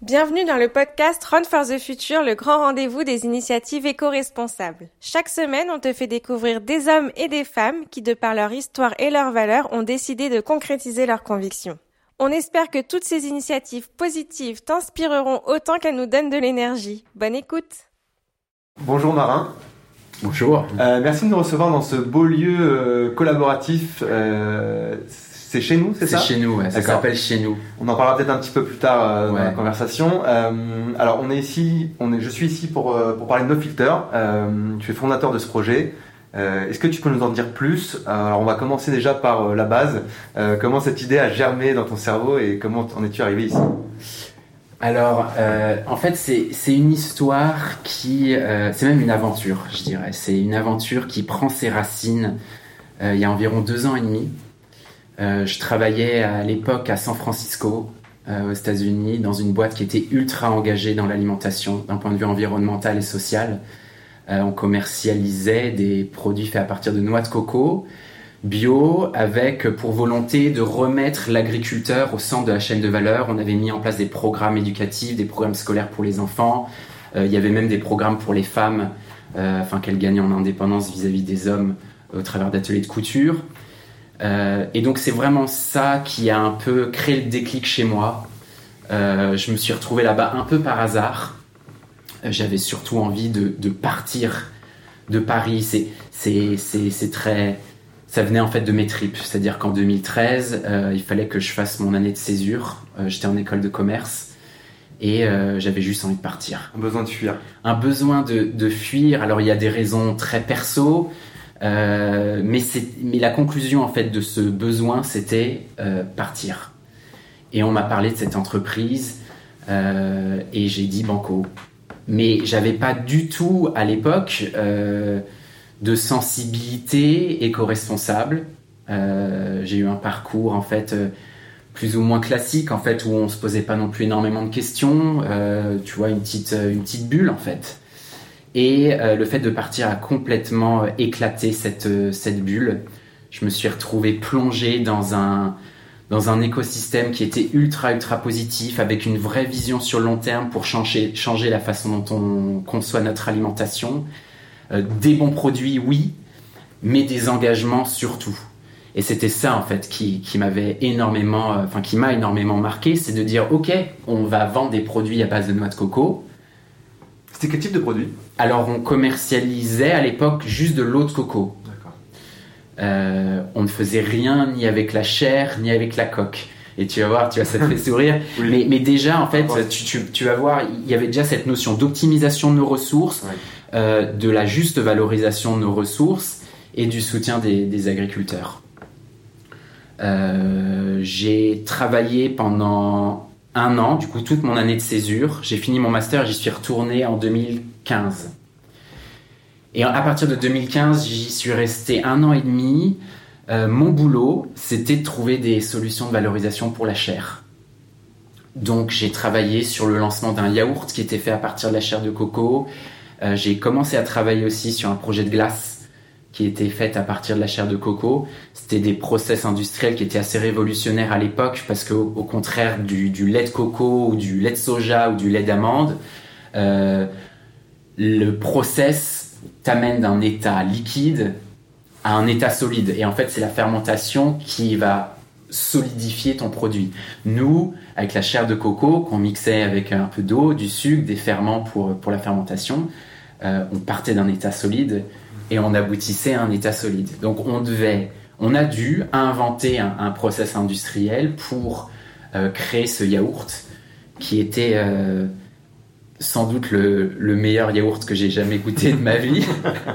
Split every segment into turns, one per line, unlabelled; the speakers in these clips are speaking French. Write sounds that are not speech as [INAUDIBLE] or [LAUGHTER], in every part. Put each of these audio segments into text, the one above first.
Bienvenue dans le podcast Run for the Future, le grand rendez-vous des initiatives éco-responsables. Chaque semaine, on te fait découvrir des hommes et des femmes qui, de par leur histoire et leurs valeurs, ont décidé de concrétiser leurs convictions. On espère que toutes ces initiatives positives t'inspireront autant qu'elles nous donnent de l'énergie. Bonne écoute
Bonjour Marin.
Bonjour.
Euh, merci de nous recevoir dans ce beau lieu euh, collaboratif. Euh, c'est chez nous, c'est ça
C'est chez nous, ouais, ça s'appelle chez nous.
On en parlera peut-être un petit peu plus tard euh, dans la conversation. Euh, alors, on est ici, on est, je suis ici pour, euh, pour parler de No Filter. Tu es fondateur de ce projet. Est-ce que tu peux nous en dire plus? Alors, on va commencer déjà par la base. Comment cette idée a germé dans ton cerveau et comment en es-tu arrivé ici?
Alors, euh, en fait, c'est c'est une histoire qui... euh, c'est même une aventure, je dirais. C'est une aventure qui prend ses racines euh, il y a environ deux ans et demi. Euh, je travaillais à l'époque à San Francisco, euh, aux États-Unis, dans une boîte qui était ultra engagée dans l'alimentation, d'un point de vue environnemental et social. Euh, on commercialisait des produits faits à partir de noix de coco, bio, avec pour volonté de remettre l'agriculteur au centre de la chaîne de valeur. On avait mis en place des programmes éducatifs, des programmes scolaires pour les enfants. Il y avait même des programmes pour les femmes, afin qu'elles gagnent en indépendance vis-à-vis des hommes au travers d'ateliers de couture. Euh, et donc c'est vraiment ça qui a un peu créé le déclic chez moi. Euh, je me suis retrouvé là-bas un peu par hasard. Euh, J'avais surtout envie de, de partir de Paris. C'est, c'est, c'est, c'est très, ça venait en fait de mes tripes. C'est-à-dire qu'en 2013, euh, il fallait que je fasse mon année de césure. J'étais en école de commerce et euh, j'avais juste envie de partir
Un besoin de fuir.
un besoin de, de fuir. Alors il y a des raisons très perso, euh, mais, la conclusion en fait de ce besoin, c'était euh, partir. Et on m'a parlé de cette entreprise euh, et j'ai dit banco. Mais j'avais pas du tout à l'époque de sensibilité éco-responsable. J'ai eu un parcours en fait plus ou moins classique en fait où on se posait pas non plus énormément de questions. Tu vois une petite une petite bulle en fait. Et euh, le fait de partir a complètement euh, éclaté cette euh, cette bulle. Je me suis retrouvé plongé dans un dans un écosystème qui était ultra ultra positif avec une vraie vision sur le long terme pour changer changer la façon dont on conçoit notre alimentation. Des bons produits oui, mais des engagements surtout. Et c'était ça en fait qui, qui m'avait énormément, enfin qui m'a énormément marqué, c'est de dire ok, on va vendre des produits à base de noix de coco.
C'était quel type de produit?
Alors on commercialisait à l'époque juste de l'eau de coco. Euh, on ne faisait rien ni avec la chair ni avec la coque. Et tu vas voir, tu vois, ça te fait [LAUGHS] sourire.
Oui.
Mais, mais déjà, en fait, tu, tu- tu vas voir, il y avait déjà cette notion d'optimisation de nos ressources, euh, de la juste valorisation de nos ressources et du soutien des, des agriculteurs. Euh, j'ai travaillé pendant un an, du coup toute mon année de césure. J'ai fini mon master, j'y suis retourné en 2015. Et à partir de 2015, j'y suis resté un an et demi. Euh, mon boulot, c'était de trouver des solutions de valorisation pour la chair. Donc j'ai travaillé sur le lancement d'un yaourt qui était fait à partir de la chair de coco. Euh, j'ai commencé à travailler aussi sur un projet de glace qui était fait à partir de la chair de coco. C'était des process industriels qui étaient assez révolutionnaires à l'époque parce qu'au au contraire du, du lait de coco ou du lait de soja ou du lait d'amande, euh, le process t'amène d'un état liquide à un état solide. Et en fait, c'est la fermentation qui va solidifier ton produit. Nous, avec la chair de coco qu'on mixait avec un peu d'eau, du sucre, des ferments pour, pour la fermentation, euh, on partait d'un état solide et on aboutissait à un état solide. Donc on devait, on a dû inventer un, un process industriel pour euh, créer ce yaourt qui était euh, sans doute le, le meilleur yaourt que j'ai jamais goûté de ma vie.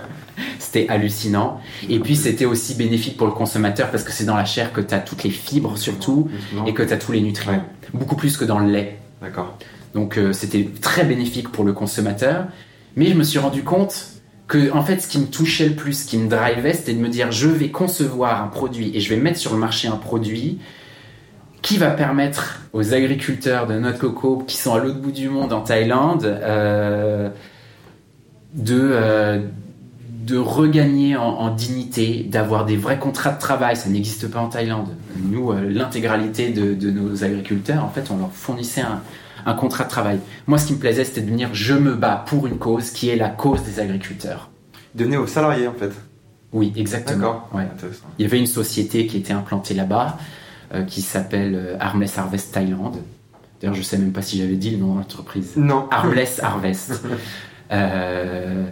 [LAUGHS] C'était hallucinant. Et puis c'était aussi bénéfique pour le consommateur parce que c'est dans la chair que tu as toutes les fibres surtout et que tu as tous les nutriments.
Ouais.
Beaucoup plus que dans le lait.
D'accord.
Donc euh, c'était très bénéfique pour le consommateur. Mais je me suis rendu compte que en fait ce qui me touchait le plus, ce qui me drivait, c'était de me dire je vais concevoir un produit et je vais mettre sur le marché un produit qui va permettre aux agriculteurs de noix de coco qui sont à l'autre bout du monde en Thaïlande euh, de, euh, de regagner en, en dignité, d'avoir des vrais contrats de travail. Ça n'existe pas en Thaïlande. Nous, euh, l'intégralité de, de nos agriculteurs, en fait, on leur fournissait un, un contrat de travail. Moi, ce qui me plaisait, c'était de venir, je me bats pour une cause qui est la cause des agriculteurs.
Donner aux salariés, en fait.
Oui, exactement. Ouais. Il y avait une société qui était implantée là-bas, euh, qui s'appelle euh, Armless Harvest Thailand. D'ailleurs, je sais même pas si j'avais dit le nom de l'entreprise.
Non. [LAUGHS]
Armless Harvest. [LAUGHS] Euh,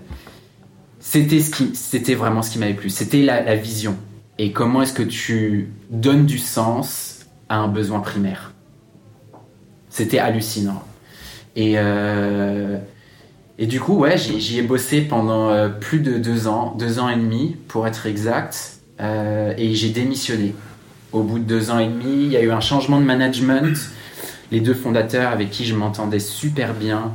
c'était ce qui, c'était vraiment ce qui m'avait plu. C'était la, la vision. Et comment est-ce que tu donnes du sens à un besoin primaire? C'était hallucinant. Et euh, et du coup, ouais, j'y ai bossé pendant euh, plus de deux ans, deux ans et demi pour être exact. Euh, et j'ai démissionné. Au bout de deux ans et demi, il y a eu un changement de management. Les deux fondateurs avec qui je m'entendais super bien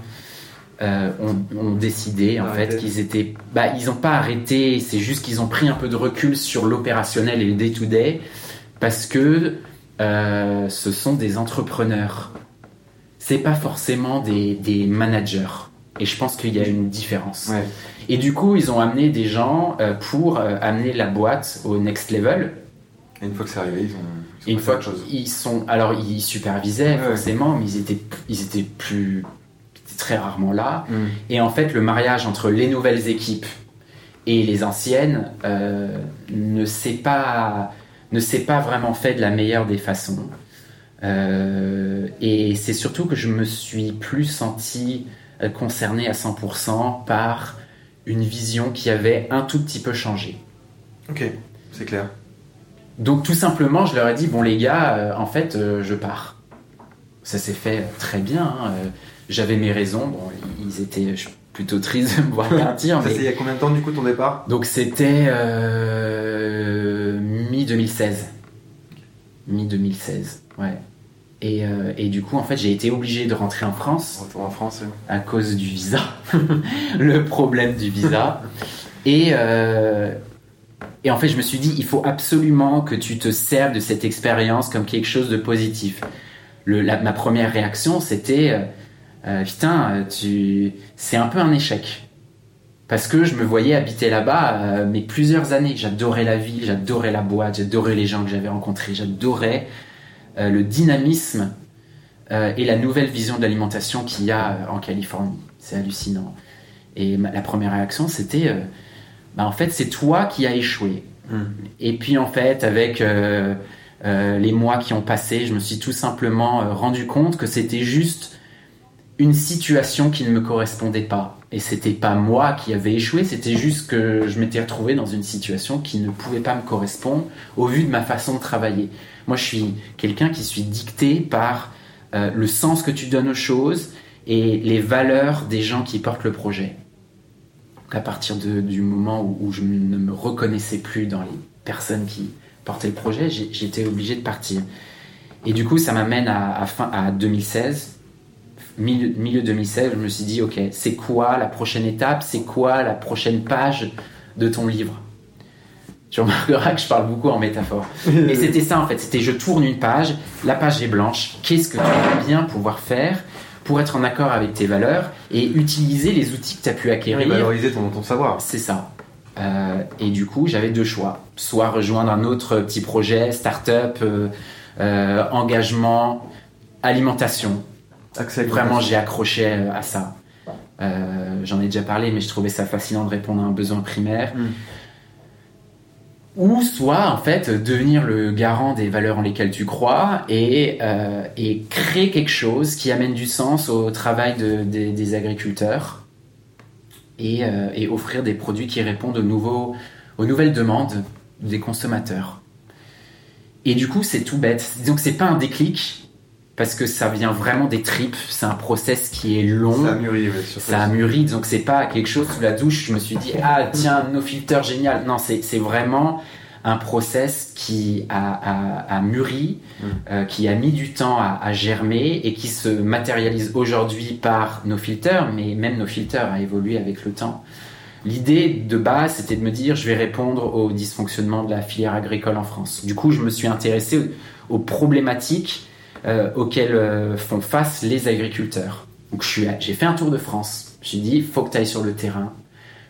euh, ont, ont décidé en fait qu'ils étaient, bah ils n'ont pas arrêté. C'est juste qu'ils ont pris un peu de recul sur l'opérationnel et le day to day parce que euh, ce sont des entrepreneurs. C'est pas forcément des, des managers. Et je pense qu'il y a une différence.
Ouais.
Et du coup, ils ont amené des gens euh, pour euh, amener la boîte au next level.
Et une fois que c'est arrivé, ils ont. ils ont
une fois
autre chose.
qu'ils sont, alors ils supervisaient
Ouais.
forcément, mais ils étaient, ils étaient plus, très rarement là.
Mm.
Et en fait, le mariage entre les nouvelles équipes et les anciennes euh, ne s'est pas, ne s'est pas vraiment fait de la meilleure des façons. Euh, et c'est surtout que je me suis plus senti euh, concerné à 100% par une vision qui avait un tout petit peu changé.
Ok, c'est clair.
Donc tout simplement, je leur ai dit, bon les gars, euh, en fait, euh, je pars. Ça s'est fait très bien. hein, J'avais mes raisons. Bon, ils étaient plutôt tristes de me voir [LAUGHS] partir.
Ça,
mais-
c'est il y a combien de temps du coup ton départ?
Donc c'était euh, mi-2016. Mi-2016, ouais. Et, euh, et du coup, en fait, j'ai été obligé de rentrer en France
Retour en France. ouais.
à cause du visa, [LAUGHS] le problème du visa. [LAUGHS] Et, euh, et en fait, je me suis dit, il faut absolument que tu te serves de cette expérience comme quelque chose de positif. Le, la- ma première réaction, c'était, euh, putain, tu, c'est un peu un échec. Parce que je me voyais habiter là-bas, mais plusieurs années. J'adorais la ville, j'adorais la boîte, j'adorais les gens que j'avais rencontrés, j'adorais le dynamisme euh, et la nouvelle vision de l'alimentation qu'il y a euh, en Californie. C'est hallucinant. Et ma- la première réaction, c'était, euh, bah, en fait, c'est toi qui as échoué.
Mm.
Et puis, en fait, avec euh, euh, les mois qui ont passé, je me suis tout simplement euh, rendu compte que c'était juste une situation qui ne me correspondait pas. Et c'était pas moi qui avais échoué, c'était juste que je m'étais retrouvé dans une situation qui ne pouvait pas me correspondre au vu de ma façon de travailler. Moi, je suis quelqu'un qui suis dicté par euh, le sens que tu donnes aux choses et les valeurs des gens qui portent le projet. Donc, à partir de- du moment où, je ne me reconnaissais plus dans les personnes qui portaient le projet, j'étais obligé de partir. Et du coup, ça m'amène à, à à 2016. Milieu, milieu 2016, je me suis dit, ok, c'est quoi la prochaine étape? C'est quoi la prochaine page de ton livre? Tu remarqueras que je parle beaucoup en métaphore. [LAUGHS] Mais c'était ça en fait, c'était je tourne une page, la page est blanche, qu'est-ce que tu vas bien pouvoir faire pour être en accord avec tes valeurs et utiliser les outils que tu as pu
Et
acquérir
valoriser ton, ton savoir.
c'est ça. Euh, et du coup, j'avais deux choix. Soit rejoindre un autre petit projet, start-up, euh, euh, engagement, alimentation. Vraiment, j'ai accroché euh, à ça. Euh, J'en ai déjà parlé, mais je trouvais ça fascinant de répondre à un besoin primaire.
Mm.
Ou soit, en fait, devenir le garant des valeurs en lesquelles tu crois et, euh, et créer quelque chose qui amène du sens au travail de- des- des agriculteurs et, euh, et offrir des produits qui répondent aux, nouveaux, aux nouvelles demandes des consommateurs. Et du coup, c'est tout bête. Donc, c'est pas un déclic parce que ça vient vraiment des tripes. C'est un process qui est long.
Ça a mûri, ouais, sur
Ça a mûri, donc c'est pas quelque chose sous la douche. Je me suis dit, ah tiens, nos filters, génial. Non, c'est c'est vraiment un process qui a, a- a mûri,
Mm.
euh, qui a mis du temps à, à germer et qui se matérialise aujourd'hui par nos filters, mais même nos filters a évolué avec le temps. L'idée de base, c'était de me dire, je vais répondre aux dysfonctionnements de la filière agricole en France. Du coup, je me suis intéressé aux, aux problématiques euh, auxquelles euh, font face les agriculteurs. Donc, j'ai fait un tour de France. Je me suis dit, faut que tu ailles sur le terrain.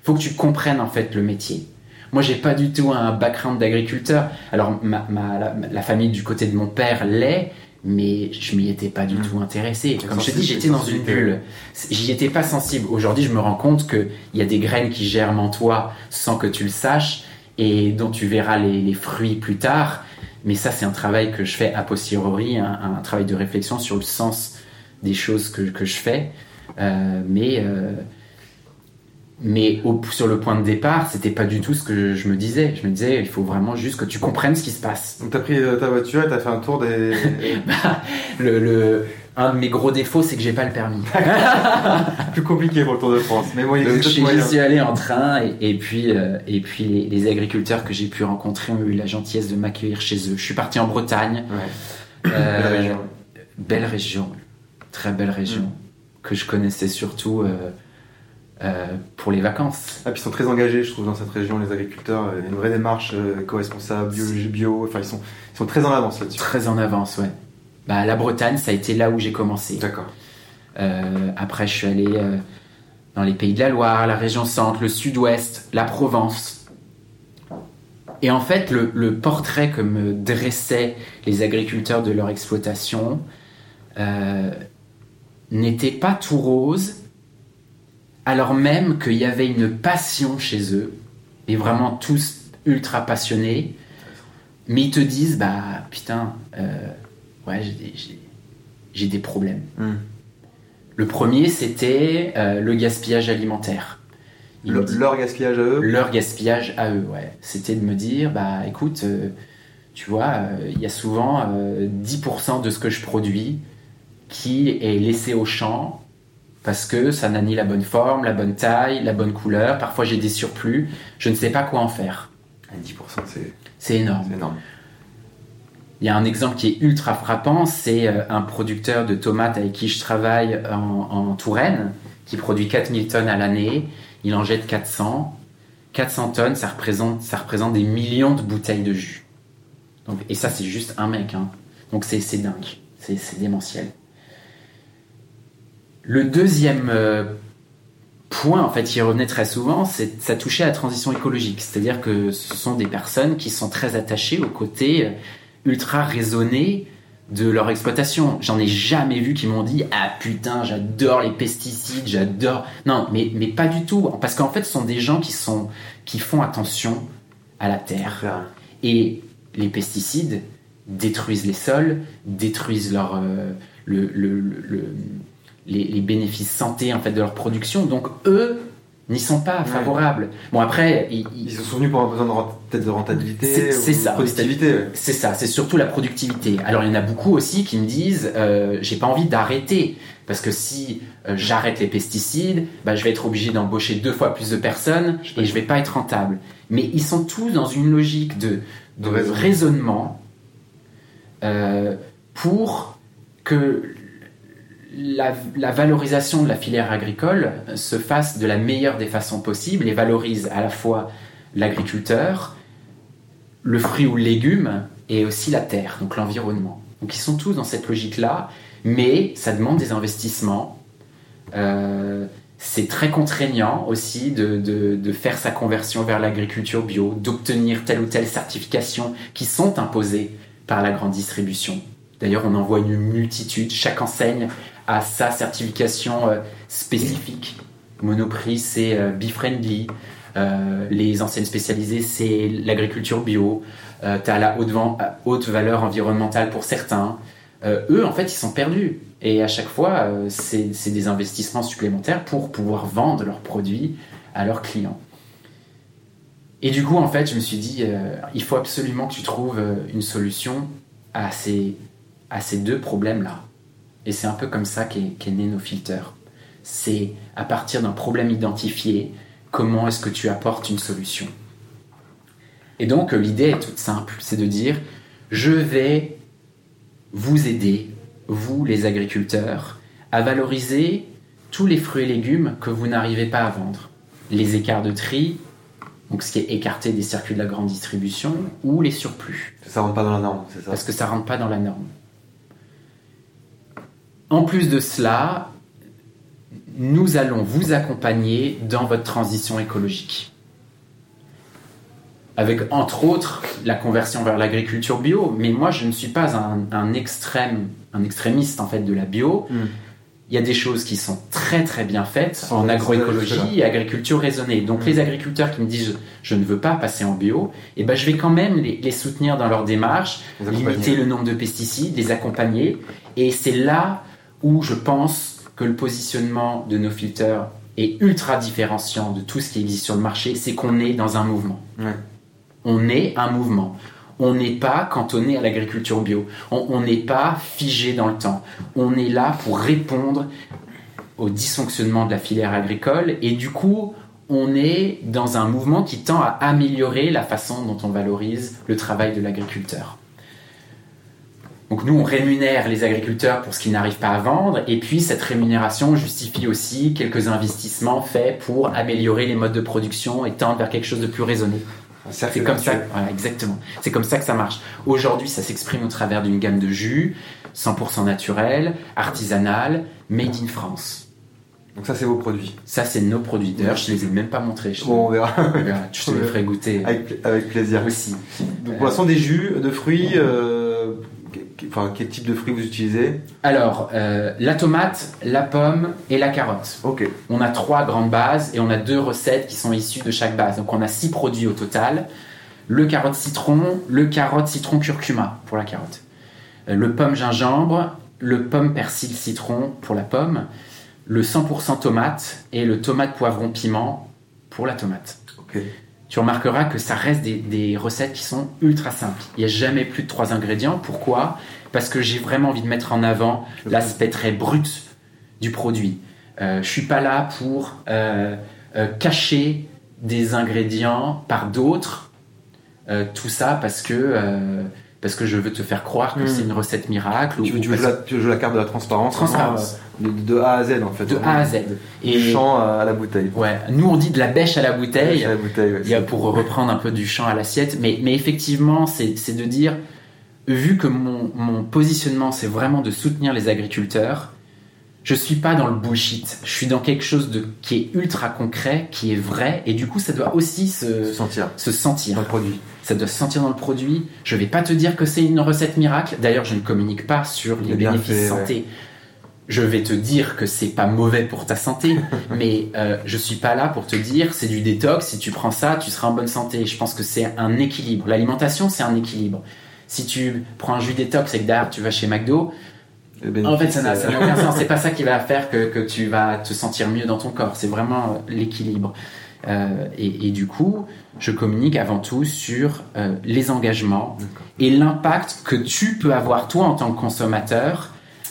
Faut que tu comprennes en fait le métier. Moi, j'ai pas du tout un background d'agriculteur. Alors, ma, ma- la, la famille du côté de mon père l'est, mais je m'y étais pas du
Mm.
tout intéressé. Comme je te dis, j'étais dans une bulle. J'y étais pas sensible. Aujourd'hui, je me rends compte qu'il y a des graines qui germent en toi sans que tu le saches et dont tu verras les, les fruits plus tard. Mais ça, c'est un travail que je fais a posteriori, un, un travail de réflexion sur le sens des choses que, que je fais. Euh, mais euh, mais au- sur le point de départ, c'était pas du tout ce que je me disais. Je me disais, il faut vraiment juste que tu comprennes ce qui se passe.
Donc t'as pris euh, ta voiture et t'as fait un tour des. [LAUGHS]
Le, le- un de mes gros défauts, c'est que j'ai pas le permis.
plus compliqué pour le Tour de France. Mais moi,
Donc
moyens.
suis allé en train et, et puis, euh, et puis les, les agriculteurs que j'ai pu rencontrer ont eu la gentillesse de m'accueillir chez eux. Je suis parti en Bretagne.
Ouais.
Euh,
Belle région.
Belle région, très belle région,
Mm.
que je connaissais surtout euh, euh, pour les vacances.
Ah, puis ils sont très engagés, je trouve, dans cette région, les agriculteurs. Il y a une vraie démarche euh, éco-responsable, biologie, bio. Enfin, ils sont, ils sont très en avance là-dessus.
Très en avance, ouais. Bah, la Bretagne, ça a été là où j'ai commencé.
D'accord.
Euh, après, je suis allé euh, dans les pays de la Loire, la région centre, le sud-ouest, la Provence. Et en fait, le, le portrait que me dressaient les agriculteurs de leur exploitation euh, n'était pas tout rose, alors même qu'il y avait une passion chez eux, et vraiment tous ultra passionnés. Mais ils te disent, bah putain, ouais, j'ai des- des problèmes.
Hmm.
Le premier, c'était euh, le gaspillage alimentaire.
Le- leur gaspillage à eux?
leur gaspillage à eux, ouais. C'était de me dire, bah écoute, euh, tu vois, euh, il y a souvent euh, 10% de ce que je produis qui est laissé au champ parce que ça n'a ni la bonne forme, la bonne taille, la bonne couleur. Parfois j'ai des surplus, je ne sais pas quoi en faire.
Ah, 10%, c'est
C'est énorme.
c'est énorme.
Il y a un exemple qui est ultra frappant, c'est euh, un producteur de tomates avec qui je travaille en, Touraine, qui produit 4000 tonnes à l'année. Il en jette 400. 400 tonnes, ça représente, ça représente des millions de bouteilles de jus. Donc, et ça, c'est juste un mec. hein. Donc c'est dingue. C'est c'est démentiel. Le deuxième euh, point, en fait, qui revenait très souvent, c'est ça touchait à la transition écologique. C'est-à-dire que ce sont des personnes qui sont très attachées au côté euh, ultra raisonné de leur exploitation. J'en ai jamais vu qui m'ont dit ah putain j'adore les pesticides, j'adore. Non mais mais pas du tout parce qu'en fait ce sont des gens qui sont qui font attention à la terre et les pesticides détruisent les sols, détruisent leur euh, le, le- le- le- les, les bénéfices santé en fait de leur production. Donc eux n'y sont pas favorables. Bon après ils- ils-
Ils sont venus pour un besoin de de rentabilité,
C'est- ça.
de productivité.
C'est ça, c'est surtout la productivité. Alors il y en a beaucoup aussi qui me disent euh, j'ai pas envie d'arrêter parce que si euh, j'arrête les pesticides, bah, je vais être obligé d'embaucher deux fois plus de personnes et je vais pas être rentable. Mais ils sont tous dans une logique de, de
raisonnement
euh, pour que la, valorisation de la filière agricole se fasse de la meilleure des façons possibles et valorise à la fois l'agriculteur, le fruit ou le légume et aussi la terre, donc l'environnement. Donc ils sont tous dans cette logique-là, mais ça demande des investissements. Euh, c'est très contraignant aussi de faire sa conversion vers l'agriculture bio, d'obtenir telle ou telle certification qui sont imposées par la grande distribution. D'ailleurs, on en voit une multitude. Chaque enseigne a sa certification euh, spécifique. Monoprix, c'est euh. Euh, les enseignes spécialisées, c'est l'agriculture bio. Euh, tu as la haute, valeur environnementale pour certains. Eux, en fait, ils sont perdus. Et à chaque fois, c'est des investissements supplémentaires pour pouvoir vendre leurs produits à leurs clients. Et du coup, en fait, je me suis dit, il faut absolument que tu trouves une solution à à ces deux problèmes-là. Et c'est un peu comme ça qu'est né nos filters. C'est à partir d'un problème identifié, comment est-ce que tu apportes une solution. Et donc, l'idée est toute simple, c'est de dire, je vais vous aider, vous les agriculteurs, à valoriser tous les fruits et légumes que vous n'arrivez pas à vendre. Les écarts de tri, donc ce qui est écarté des circuits de la grande distribution, ou les surplus
Ça rentre pas dans la norme, c'est ça?
Parce que ça rentre pas dans la norme. En plus de cela, nous allons vous accompagner dans votre transition écologique. avec entre autres la conversion vers l'agriculture bio. Mais moi, je ne suis pas un, un extrême, un extrémiste en fait de la bio.
Mm.
Il y a des choses qui sont très très bien faites
Sans-
en agroécologie et agriculture raisonnée. Donc
Mm.
les agriculteurs qui me disent je ne veux pas passer en bio, et ben je vais quand même les, les soutenir dans leur démarche, limiter le nombre de pesticides, les accompagner. Et c'est là où je pense que le positionnement de nos filters est ultra différenciant de tout ce qui existe sur le marché, c'est qu'on est dans un mouvement.
Ouais.
On est un mouvement. On n'est pas cantonné à l'agriculture bio. On on n'est pas figé dans le temps. On est là pour répondre au dysfonctionnement de la filière agricole et du coup, on est dans un mouvement qui tend à améliorer la façon dont on valorise le travail de l'agriculteur. Donc nous, on rémunère les agriculteurs pour ce qu'ils n'arrivent pas à vendre, et puis cette rémunération justifie aussi quelques investissements faits pour améliorer les modes de production et tendre vers quelque chose de plus raisonné.
Cercle
C'est comme ça, voilà, exactement. C'est comme ça que ça marche. Aujourd'hui, ça s'exprime au travers d'une gamme de jus 100% naturel, artisanal, made in France.
Donc ça, c'est vos produits.
Ça, c'est nos produits. D'ailleurs, je les ai même pas montrés. Je,
Bon, [LAUGHS] on verra
je te les ferai goûter
avec, pla- avec plaisir.
aussi.
Donc pour l'instant, des jus de fruits. euh, Enfin, quel type de fruits vous utilisez
Alors, euh, la tomate, la pomme et la carotte.
Ok.
On a trois grandes bases et on a deux recettes qui sont issues de chaque base. Donc on a six produits au total. Le carotte citron, le carotte citron curcuma pour la carotte. Euh, Le pomme gingembre, le pomme persil citron pour la pomme, le 100% tomate et le tomate poivron piment pour la tomate.
Ok.
Tu remarqueras que ça reste des, des recettes qui sont ultra simples. Il n'y a jamais plus de trois ingrédients. Pourquoi? Parce que j'ai vraiment envie de mettre en avant l'aspect très brut du produit. Euh, je suis pas là pour euh, euh, cacher des ingrédients par d'autres. Euh, tout ça parce que parce que je veux te faire croire que
Mm.
c'est une recette miracle.
Tu
ou-
tu
parce-
la, tu la carte de la transparence,
Transparence.
vraiment, euh, de, de A à Z en fait.
de A à Z.
Du
Et
champ à la bouteille.
ouais, nous on dit de la bêche à la bouteille.
À la bouteille, ouais,
Il y a
c'est-
pour reprendre un peu du champ à l'assiette, mais, mais effectivement, c'est c'est de dire, vu que mon, mon positionnement, c'est vraiment de soutenir les agriculteurs, je suis pas dans le bullshit. Je suis dans quelque chose de, qui est ultra concret, qui est vrai, et du coup, ça doit aussi
se
se,
sentir
se
dans
sentir.
le produit.
Ça doit se sentir dans le produit. Je vais pas te dire que c'est une recette miracle. D'ailleurs, je ne communique pas sur les bénéfices santé. Je vais te dire que c'est pas mauvais pour ta santé, [LAUGHS] mais euh, je suis pas là pour te dire c'est du détox. Si tu prends ça, tu seras en bonne santé. Je pense que c'est un équilibre. L'alimentation, c'est un équilibre. Si tu prends un jus détox et que derrière tu vas chez McDo, en fait, ça n'a
bénéfices,
ça n'a aucun sens. C'est pas ça qui va faire que, que tu vas te sentir mieux dans ton corps. C'est vraiment euh, l'équilibre. Euh, et, et du coup, je communique avant tout sur euh, les engagements et l'impact que tu peux avoir toi en tant que consommateur.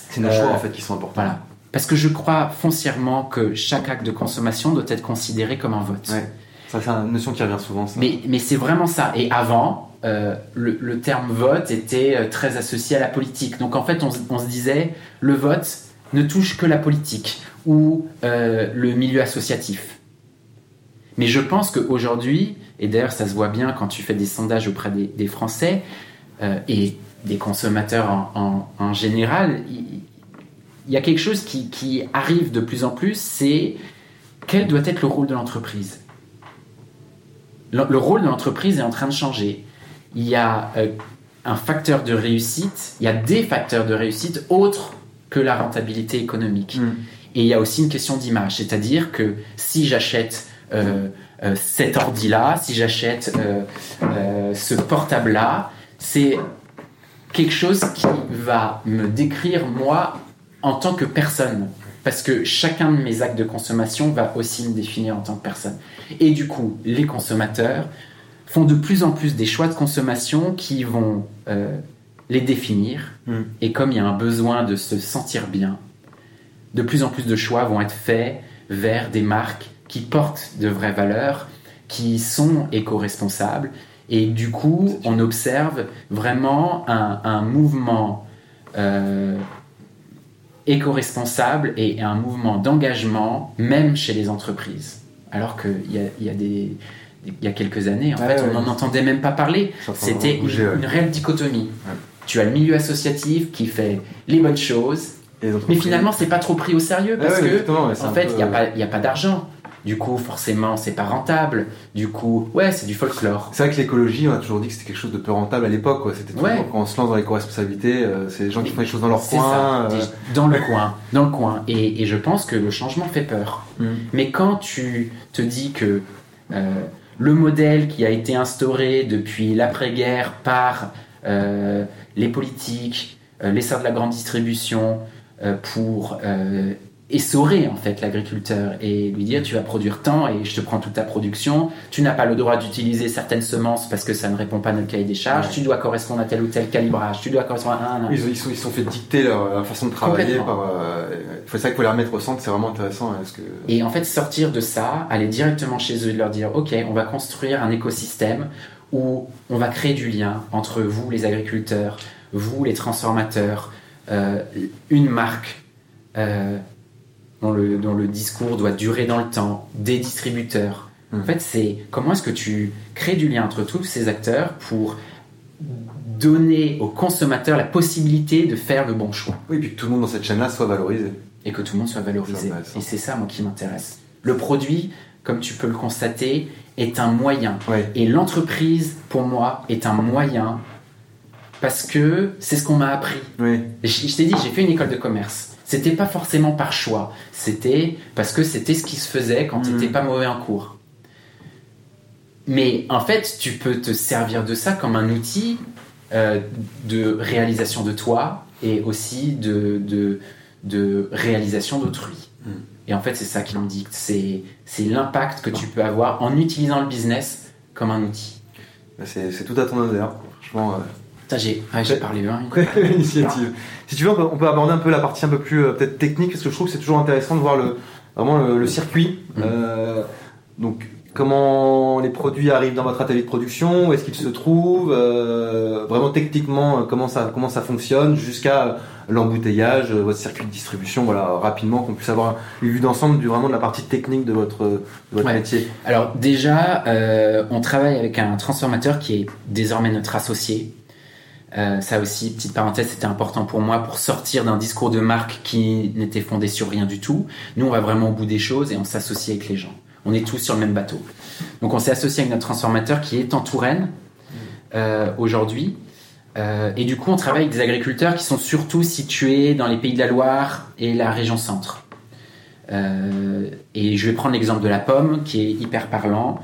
C'est nos
Euh,
choix en fait qui sont importants.
Voilà. Parce que je crois foncièrement que chaque acte de consommation doit être considéré comme un vote.
Ouais. Ça, c'est une notion qui revient souvent. Ça.
Mais, mais c'est vraiment ça. Et avant, euh, le, terme vote était euh, très associé à la politique. Donc en fait, on, se- disait, le vote ne touche que la politique ou euh, le milieu associatif. Mais je pense qu'aujourd'hui, et d'ailleurs ça se voit bien quand tu fais des sondages auprès des, Français et des consommateurs en, général, il, y a quelque chose qui, arrive de plus en plus, c'est quel doit être le rôle de l'entreprise le, le rôle de l'entreprise est en train de changer. Il y a euh, un facteur de réussite, il y a des facteurs de réussite autres que la rentabilité économique.
Mm.
Et il y a aussi une question d'image, c'est-à-dire que si j'achète euh, euh, cet ordi-là, si j'achète ce portable-là, c'est quelque chose qui va me décrire moi en tant que personne. Parce que chacun de mes actes de consommation va aussi me définir en tant que personne. Et du coup, les consommateurs font de plus en plus des choix de consommation qui vont euh, les définir.
Mm.
Et comme il y a un besoin de se sentir bien, de plus en plus de choix vont être faits vers des marques qui portent de vraies valeurs, qui sont éco-responsables. Et du coup, on observe vraiment un, un mouvement euh, éco-responsable et un mouvement d'engagement, même chez les entreprises. Alors qu'il y a des... Il y a quelques années, en
Ouais,
fait,
ouais.
on n'en entendait même pas parler. C'était une,
bouger, ouais.
une réelle dichotomie. Tu as le milieu associatif qui fait les bonnes choses,
les
mais finalement, c'est pas trop pris au sérieux
Ouais,
parce que, en fait, il n'y a pas, a d'argent. Du coup, forcément, c'est pas rentable. Du coup, ouais, c'est du folklore.
C'est vrai que l'écologie, on a toujours dit que c'était quelque chose de peu rentable à l'époque. C'était toujours quand on se lance dans l'éco-responsabilité, euh, c'est les gens qui font les choses dans leur coin.
ça,
euh,
dans le coin, dans le coin. Et, et je pense que le changement fait peur.
Mm.
Mais quand tu te dis que euh, le modèle qui a été instauré depuis l'après-guerre par euh, les politiques, euh, l'essor de la grande distribution, euh, pour euh, essorer en fait l'agriculteur et lui dire tu vas produire tant et je te prends toute ta production, tu n'as pas le droit d'utiliser certaines semences parce que ça ne répond pas à notre cahier des charges,
Ouais.
tu dois correspondre à tel ou tel calibrage, tu dois correspondre à un... un-
Ils, ils sont, ils sont fait dicter leur, leur façon de travailler. Par, c'est ça qu'il faut les remettre au centre, c'est vraiment intéressant. hein, parce que...
Et en fait, sortir de ça, aller directement chez eux et leur dire Ok, on va construire un écosystème où on va créer du lien entre vous, les agriculteurs, vous, les transformateurs, euh, une marque euh, dont, le, dont le discours doit durer dans le temps, des distributeurs.
Mm.
En fait, c'est comment est-ce que tu crées du lien entre tous ces acteurs pour donner aux consommateurs la possibilité de faire le bon choix?
Oui, puis que tout le monde dans cette chaîne-là soit valorisé.
Et que tout le monde soit valorisé. Et c'est ça, moi, qui m'intéresse. Le produit, comme tu peux le constater, est un moyen.
Ouais.
Et l'entreprise, pour moi, est un moyen parce que c'est ce qu'on m'a appris.
Oui.
Je, je t'ai dit, j'ai fait une école de commerce. C'était pas forcément par choix. C'était parce que c'était ce qui se faisait quand
Mhm.
t'étais pas mauvais en cours. Mais en fait, tu peux te servir de ça comme un outil euh, de réalisation de toi et aussi de, de, de réalisation d'autrui.
Mhm.
Et en fait, c'est ça qui me dicte. C'est c'est l'impact que tu peux avoir en utilisant le business comme un outil.
C'est, c'est tout à ton honneur. Franchement,
Putain, j'ai j'ai parlé hein.
euh, très belle initiative. Si tu veux, on peut, on peut aborder un peu la partie un peu plus euh, peut-être technique, parce que je trouve que c'est toujours intéressant de voir le, vraiment le, le circuit.
Mhm.
Euh, donc, comment les produits arrivent dans votre atelier de production, où est-ce qu'ils se trouvent, euh, vraiment techniquement, euh, comment ça, comment ça fonctionne, jusqu'à l'embouteillage, euh, votre circuit de distribution, voilà, rapidement, qu'on puisse avoir une vue d'ensemble du, vraiment de la partie technique de votre, de votre
Ouais.
métier.
Alors déjà, euh, on travaille avec un transformateur qui est désormais notre associé. Euh, ça aussi, petite parenthèse, c'était important pour moi pour sortir d'un discours de marque qui n'était fondé sur rien du tout. Nous, on va vraiment au bout des choses et on s'associe avec les gens. On est tous sur le même bateau. Donc on s'est associé avec notre transformateur qui est en Touraine euh, aujourd'hui. Euh, et du coup, on travaille avec des agriculteurs qui sont surtout situés dans les pays de la Loire et la région centre. Euh, et je vais prendre l'exemple de la pomme qui est hyper parlant.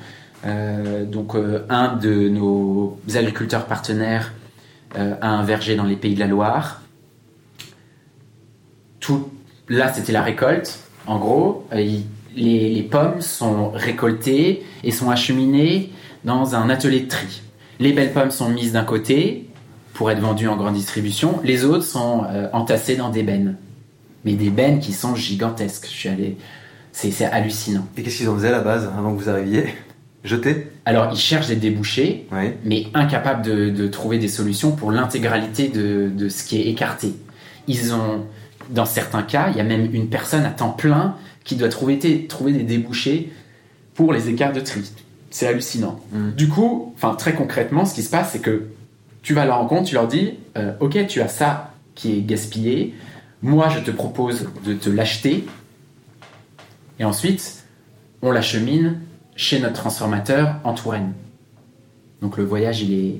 Euh, donc, un de nos agriculteurs partenaires a un verger dans les pays de la Loire. Tout, là, c'était la récolte. En gros, les, les pommes sont récoltées et sont acheminées dans un atelier de tri. Les belles pommes sont mises d'un côté pour être vendues en grande distribution. Les autres sont euh, entassées dans des bennes. Mais des bennes qui sont gigantesques. Je suis allé... C'est hallucinant.
Et qu'est-ce qu'ils en faisaient à la base, avant que vous arriviez? Jeter?
Alors, ils cherchent des débouchés,
Oui.
mais incapables de, de trouver des solutions pour l'intégralité de, de ce qui est écarté. Ils ont, dans certains cas, il y a même une personne à temps plein qui doit trouver, des- trouver des débouchés pour les écarts de tri. C'est hallucinant.
Mm.
Du coup, enfin très concrètement, ce qui se passe, c'est que tu vas à la rencontre, tu leur dis, euh, ok, tu as ça qui est gaspillé, moi je te propose de te l'acheter, et ensuite on l'achemine chez notre transformateur en Touraine. Donc le voyage, il est,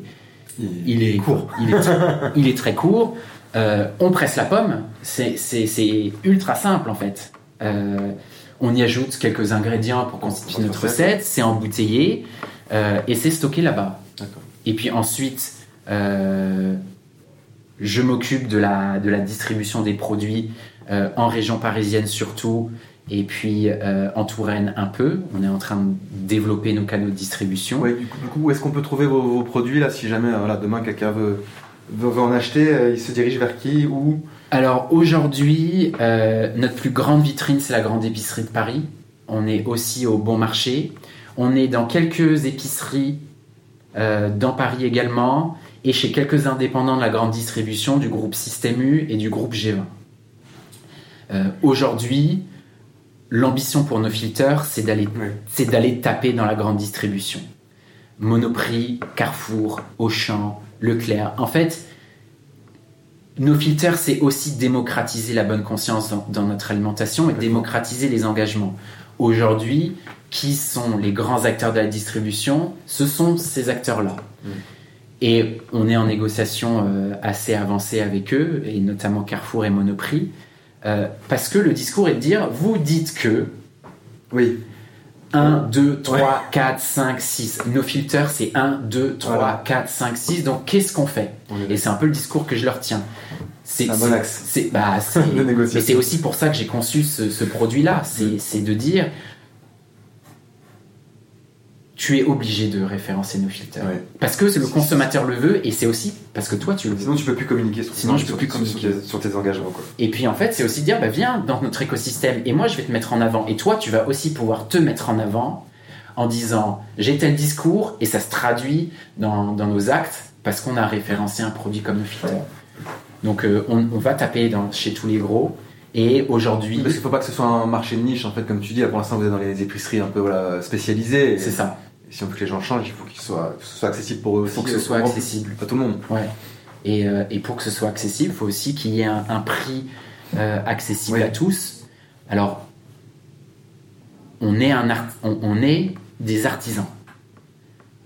il est
court.
Il est, tr- il est très court. Euh, on presse la pomme. C'est- ultra simple en fait. Euh, on y ajoute quelques ingrédients pour constituer notre recette. C'est embouteillé euh, et c'est stocké là-bas. Et puis ensuite, je m'occupe de la, de la distribution des produits euh, en région parisienne surtout, et puis euh, en Touraine un peu. On est en train de développer nos canaux de distribution.
Ouais, du coup, coup, où est-ce qu'on peut trouver vos, vos produits là Si jamais euh, voilà, demain quelqu'un veut, veut, veut en acheter, euh, il se dirige vers qui Où
Alors aujourd'hui, euh, notre plus grande vitrine, c'est la grande épicerie de Paris. On est aussi au bon marché. On est dans quelques épiceries euh, dans Paris également et chez quelques indépendants de la grande distribution du groupe Système U et du groupe G20. Euh, aujourd'hui, l'ambition pour nos filters, c'est d'aller d'aller taper dans la grande distribution. Monoprix, Carrefour, Auchan, Leclerc. En fait, nos filters, c'est aussi démocratiser la bonne conscience dans, dans notre alimentation et démocratiser les engagements. aujourd'hui, qui sont les grands acteurs de la distribution? Ce sont ces acteurs-là.
Mm.
Et on est en négociation euh, assez avancée avec eux, et notamment Carrefour et Monoprix, euh, parce que le discours est de dire, vous dites que
Oui.
1, 2, 3,
Ouais.
4, 5, 6. Nos filters, c'est 1, 2, 3,
Voilà.
4, 5, 6. Donc, qu'est-ce qu'on fait Et c'est un peu le discours que je leur tiens. C'est
un bon axe.
c'est- bah, [LAUGHS] mais c'est aussi pour ça que j'ai conçu ce, ce produit-là. C'est c'est de dire, tu es obligé de référencer nos filters.
Ouais.
Parce que le consommateur le veut et c'est aussi parce que toi tu le veux.
Sinon, tu peux plus communiquer sur,
Sinon, je peux
sur-
plus communiquer.
sur tes engagements. Quoi.
Et puis en fait, c'est aussi dire, bah, viens dans notre écosystème et moi je vais te mettre en avant. Et toi, tu vas aussi pouvoir te mettre en avant en disant, j'ai tel discours et ça se traduit dans, dans nos actes parce qu'on a référencé un produit comme le filter. Donc euh, on, on va taper dans, chez tous les gros. Et aujourd'hui,
Parce qu'il faut pas que ce soit un marché de niche, en fait, comme tu dis. Là, pour l'instant, vous êtes dans les épiceries un peu voilà, spécialisées.
C'est ça.
Si on veut que les gens changent, il faut qu'ils soient, que ce soit accessible pour eux aussi.
Faut que ce soit accessible.
Pas tout le monde.
Ouais. Et, euh, et pour que ce soit accessible, il faut aussi qu'il y ait un, un prix euh, accessible à tous. Alors, on est, un art- on, on est des artisans.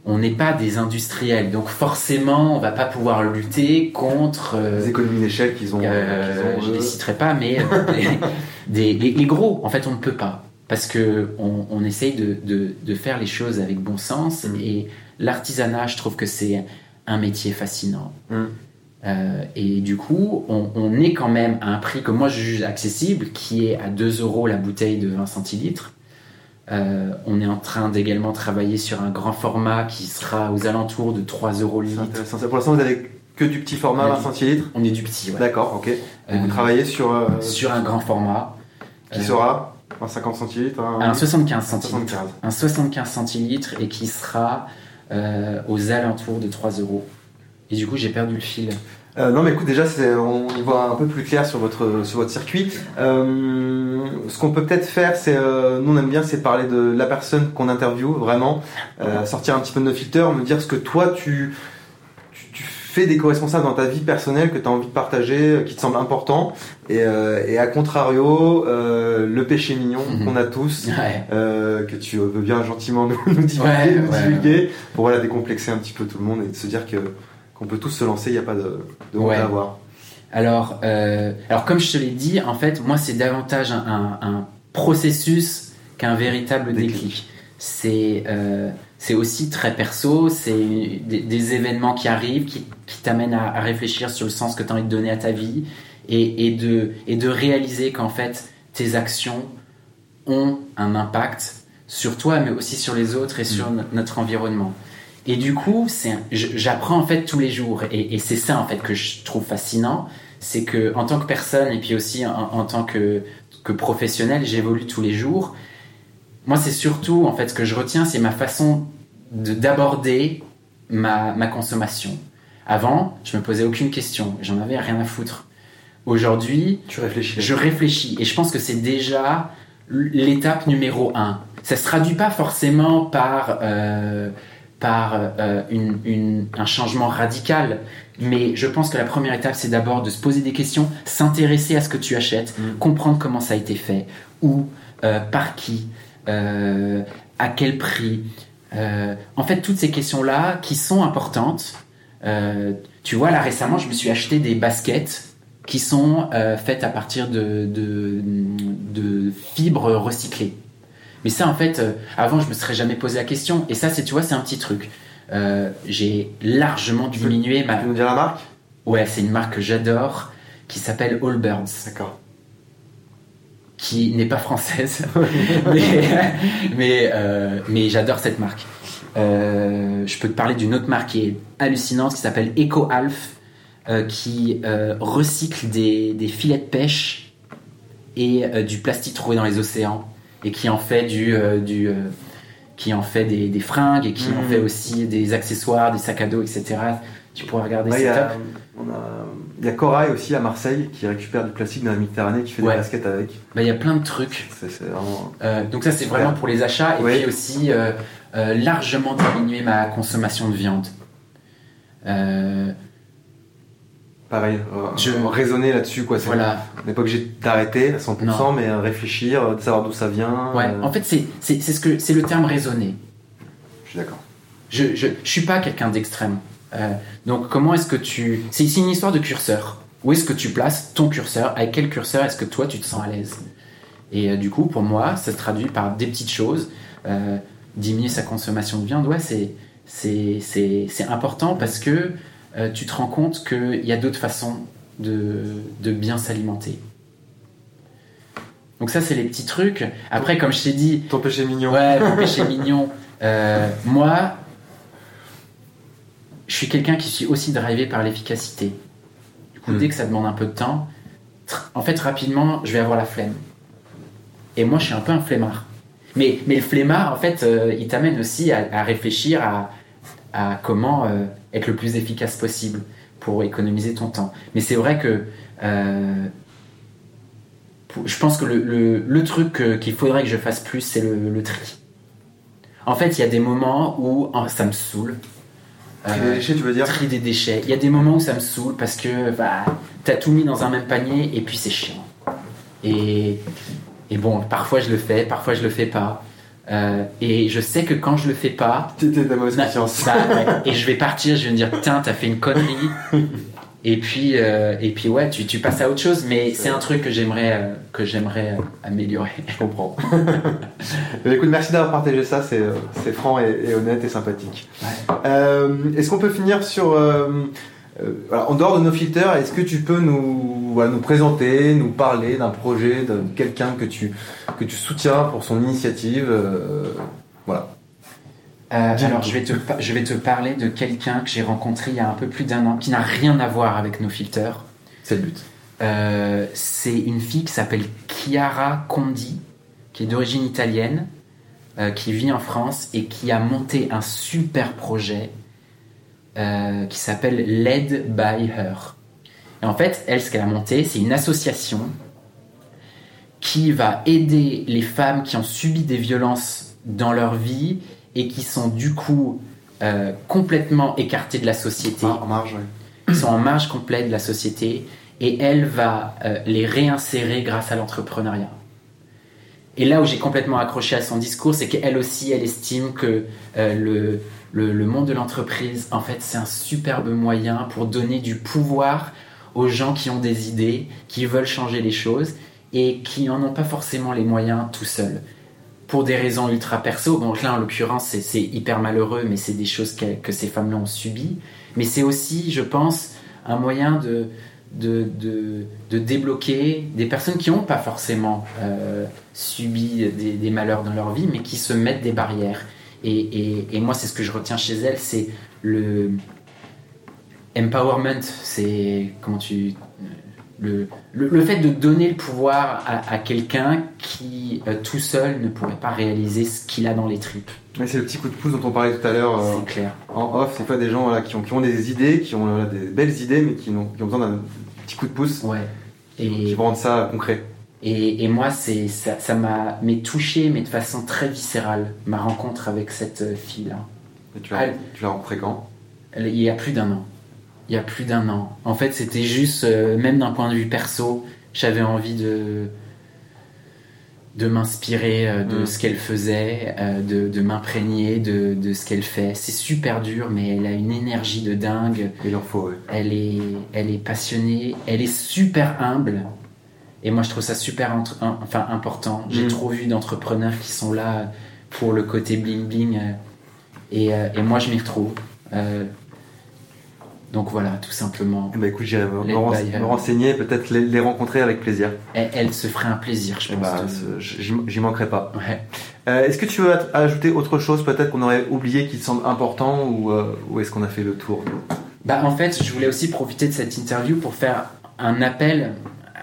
On n'est pas des industriels. Donc forcément, on va pas pouvoir lutter contre... euh,
Les économies d'échelle qu'ils ont.
je
eux.
les citerai pas, mais des- [LAUGHS] des- les, les gros, en fait, on ne peut pas. Parce que on, on essaye de, de- de faire les choses avec bon sens.
Mm.
Et l'artisanat, je trouve que c'est un métier fascinant.
Mm.
Euh, et du coup, on, on est quand même à un prix que moi je juge accessible, qui est à 2 euros la bouteille de 20 centilitres. Euh, on est en train d'également travailler sur un grand format qui sera aux alentours de 3 euros le litre.
Pour l'instant, vous avez que du petit format,
Oui.
20 centilitres?
On est du petit, ouais.
D'accord, ok. Et vous
Euh,
travaillez sur. euh,
sur un grand format.
Qui
Euh,
sera un 50 centilitres un...
Un 75 centilitres.
75.
Un 75 centilitres et qui sera euh, aux alentours de 3 euros. Et du coup, j'ai perdu le fil.
Euh, non, mais écoute, déjà, c'est- on y voit un peu plus clair sur votre, sur votre circuit. Euh, ce qu'on peut peut-être faire, c'est, euh, nous, on aime bien, c'est parler de la personne qu'on interviewe, vraiment, euh, sortir un petit peu de nos filters, me dire ce que toi, tu, fais d'éco-responsable dans ta vie personnelle, que tu as envie de partager, euh, qui te semble important, et, euh, et à contrario, euh, le péché mignon
Mhm.
qu'on a tous.
Ouais.
euh, que tu veux bien gentiment nous, nous divulguer,
Ouais,
nous
ouais,
divulguer, pour voilà, décomplexer un petit peu tout le monde et de se dire que qu'on peut tous se lancer, il n'y a pas de, de honte à avoir.
Alors, alors, comme je te l'ai dit, en fait, moi, c'est davantage un, un- un processus qu'un véritable
Déclic.
déclic. C'est c'est aussi très perso, c'est des, des événements qui arrivent, qui, qui t'amènent à, à réfléchir sur le sens que tu as envie de donner à ta vie et, et, de, et de réaliser qu'en fait, tes actions ont un impact sur toi, mais aussi sur les autres et sur no- notre environnement. Et du coup, j'apprends en fait tous les jours, et, et c'est ça en fait que je trouve fascinant, c'est que en tant que personne et puis aussi en, en tant que, que professionnel, j'évolue tous les jours. Moi, c'est surtout en fait ce que je retiens, c'est ma façon de d'aborder ma, ma consommation. Avant, je me posais aucune question, j'en avais rien à foutre. Aujourd'hui, je réfléchis et je pense que c'est déjà l'étape numéro un. Ça se traduit pas forcément par euh, par euh, une- une- un changement radical, mais je pense que la première étape c'est d'abord de se poser des questions, s'intéresser à ce que tu achètes,
Mm.
comprendre comment ça a été fait, où, euh, par qui, euh, à quel prix. Euh, en fait, toutes ces questions-là qui sont importantes. Euh, tu vois, là récemment, je me suis acheté des baskets qui sont faites à partir de, de, de fibres recyclées. Mais ça, en fait, avant, je me serais jamais posé la question. Et ça, c'est, tu vois, c'est un petit truc. J'ai largement
Tu
diminué
Tu
ma.
peux nous dire la marque?
Ouais, c'est une marque que j'adore qui s'appelle Allbirds,
D'accord.
Qui n'est pas française, [LAUGHS] mais, mais, euh, mais j'adore cette marque. Euh, je peux te parler d'une autre marque qui est hallucinante qui s'appelle EcoAlf, euh, qui recycle des, des filets de pêche et du plastique trouvé dans les océans et qui en fait du, du qui en fait des, des fringues et qui en
Mhm.
fait aussi des accessoires, des sacs à dos, etc. Tu pourrais regarder,
Ouais, Il y,
c'est
a,
top.
on a- il y a Corail aussi à Marseille qui récupère du plastique dans la Méditerranée, qui fait
Ouais.
des baskets avec.
Bah, Il y a plein de trucs.
Vraiment.
Euh, donc ça c'est vraiment pour les achats et puis aussi euh, euh, largement diminuer ma consommation de viande.
Pareil, je... raisonner là-dessus quoi.
Voilà.
On n'est pas obligé d'arrêter à 100%, mais réfléchir, de savoir d'où ça vient.
Ouais. En fait, c'est c'est ce que c'est le terme raisonner.
Je suis d'accord.
Je, je, je suis pas quelqu'un d'extrême. Donc comment est-ce que tu c'est ici une histoire de curseur. Où est-ce que tu places ton curseur? Avec quel curseur est-ce que toi tu te sens à l'aise? Et du coup, pour moi, ça se traduit par des petites choses. diminuer sa consommation de viande, ouais, c'est c'est important parce que euh, tu te rends compte qu'il y a d'autres façons de, de bien s'alimenter. Donc ça, c'est les petits trucs. Après, comme je t'ai dit...
Ton péché mignon.
Ouais, ton péché mignon. [LAUGHS] Euh, moi, je suis quelqu'un qui suis aussi drivé par l'efficacité. Du coup, hmm. dès que ça demande un peu de temps, en fait, rapidement, je vais avoir la flemme. Et moi, je suis un peu un flemmard. Mais, mais le flemmard, en fait, euh, il t'amène aussi à, réfléchir à, à comment euh, être le plus efficace possible pour économiser ton temps. Mais c'est vrai que euh, je pense que le, le, truc qu'il faudrait que je fasse plus, c'est le, tri. En fait, il y a des moments où oh, ça me saoule.
Tri des déchets, tu veux dire
Tri des déchets. Il y a des moments où ça me saoule parce que bah, t'as tout mis dans un même panier et puis c'est chiant. Et et bon, parfois je le fais, parfois je le fais pas. Euh, et je sais que quand je le fais pas,
t'es de mauvaise conscience.
Bah, [LAUGHS] et je vais partir, je vais me dire putain, t'as fait une connerie. [LAUGHS] et puis, euh, et puis ouais, tu, tu, passes à autre chose. Mais c'est un truc que j'aimerais, euh, que j'aimerais améliorer.
Je comprends. Écoute, merci d'avoir partagé ça. C'est, franc et, honnête et sympathique. est-ce qu'on peut finir sur euh, en dehors de nos filters, est-ce que tu peux nous, nous présenter, nous parler d'un projet, de quelqu'un que tu, que tu soutiens pour son initiative euh, Voilà.
Euh, alors, je vais, te, je vais te parler de quelqu'un que j'ai rencontré il y a un peu plus d'un an, qui n'a rien à voir avec nos filters.
C'est le but.
c'est une fille qui s'appelle Chiara Condi, qui est d'origine italienne, qui vit en France et qui a monté un super projet euh, qui s'appelle Led by Her. Et en fait, elle, ce qu'elle a monté, c'est une association qui va aider les femmes qui ont subi des violences dans leur vie et qui sont du coup euh, complètement écartées de la société.
en marge, oui.
Ils sont en marge complète de la société et elle va euh, les réinsérer grâce à l'entrepreneuriat. Et là où j'ai complètement accroché à son discours, c'est qu'elle aussi, elle estime que le, le, monde de l'entreprise, en fait, c'est un superbe moyen pour donner du pouvoir aux gens qui ont des idées, qui veulent changer les choses et qui n'en ont pas forcément les moyens tout seuls. Pour des raisons ultra perso, donc là en l'occurrence c'est hyper malheureux, mais c'est des choses que, ces femmes-là ont subies. Mais c'est aussi, je pense, un moyen de, de, de, débloquer des personnes qui n'ont pas forcément euh, subi des, des, malheurs dans leur vie, mais qui se mettent des barrières. Et, moi, c'est ce que je retiens chez elle, c'est le empowerment, c'est comment tu le, le, fait de donner le pouvoir à, quelqu'un qui euh, tout seul ne pourrait pas réaliser ce qu'il a dans les tripes.
c'est le petit coup de pouce dont on parlait tout à l'heure
euh, clair.
en off. C'est pas des gens qui, ont, qui, ont, des idées, qui ont des belles idées, mais qui ont, qui ont besoin d'un petit coup de pouce.
Ouais.
Et qui vont rendre ça concret.
Et, moi, c'est ça m'a touché, mais de façon très viscérale, ma rencontre avec cette euh, fille-là.
tu l'as rencontrée quand?
Il y a plus d'un an. Il y a plus d'un an. En fait, c'était juste, euh, même d'un point de vue perso, j'avais envie de de m'inspirer euh, de mm. ce qu'elle faisait, de, m'imprégner de, de, ce qu'elle fait. C'est super dur, mais elle a une énergie de dingue.
Il en faut.
Elle est, elle est passionnée, elle est super humble. Et moi, je trouve ça super enfin, important. J'ai mm. trop vu d'entrepreneurs qui sont là pour le côté bling-bling. Euh, euh, et, moi, je m'y retrouve. Euh, donc voilà, tout simplement.
Eh ben, écoute, j'irai me, renseigner, peut-être les, rencontrer avec plaisir.
Elle, se ferait un plaisir, je
eh
pense.
Ben, j'y manquerai pas. Est-ce que tu veux ajouter autre chose, peut-être qu'on aurait oublié qui te semble important, ou, ou est-ce qu'on a fait le tour
bah, En fait, je voulais aussi profiter de cette interview pour faire un appel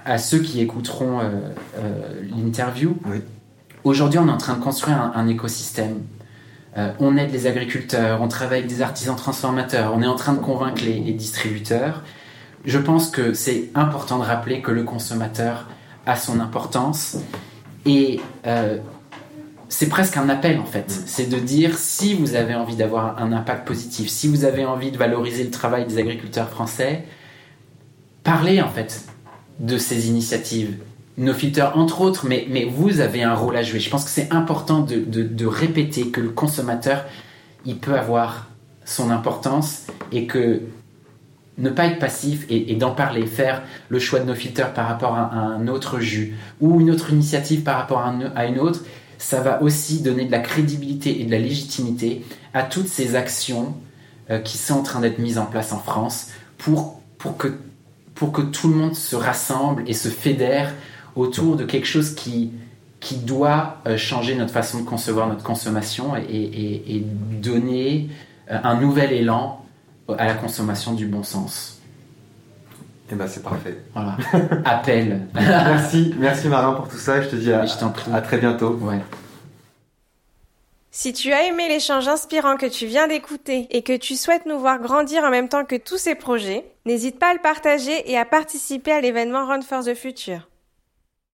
à ceux qui écouteront euh, euh, l'interview. Aujourd'hui, on est en train de construire un, écosystème. Euh, on aide les agriculteurs, on travaille avec des artisans transformateurs, on est en train de convaincre les, distributeurs. Je pense que c'est important de rappeler que le consommateur a son importance et c'est presque un appel en fait. C'est de dire si vous avez envie d'avoir un impact positif, si vous avez envie de valoriser le travail des agriculteurs français, parler en fait de ces initiatives. Nos filters, entre autres, mais, mais vous avez un rôle à jouer. Je pense que c'est important de, de, répéter que le consommateur, il peut avoir son importance et que ne pas être passif et, d'en parler, faire le choix de nos filters par rapport à, un autre jus ou une autre initiative par rapport à, à une autre, ça va aussi donner de la crédibilité et de la légitimité à toutes ces actions euh, qui sont en train d'être mises en place en France pour, pour, que, pour que tout le monde se rassemble et se fédère autour de quelque chose qui, qui doit euh, changer notre façon de concevoir notre consommation et, et, et donner euh, un nouvel élan à la consommation du bon sens.
Et eh ben c'est parfait.
Voilà. [LAUGHS] Appel.
merci, merci Marin pour tout ça. Je te dis à, à très bientôt.
Ouais.
Si tu as aimé l'échange inspirant que tu viens d'écouter et que tu souhaites nous voir grandir en même temps que tous ces projets, n'hésite pas à le partager et à participer à l'événement Run for the Future.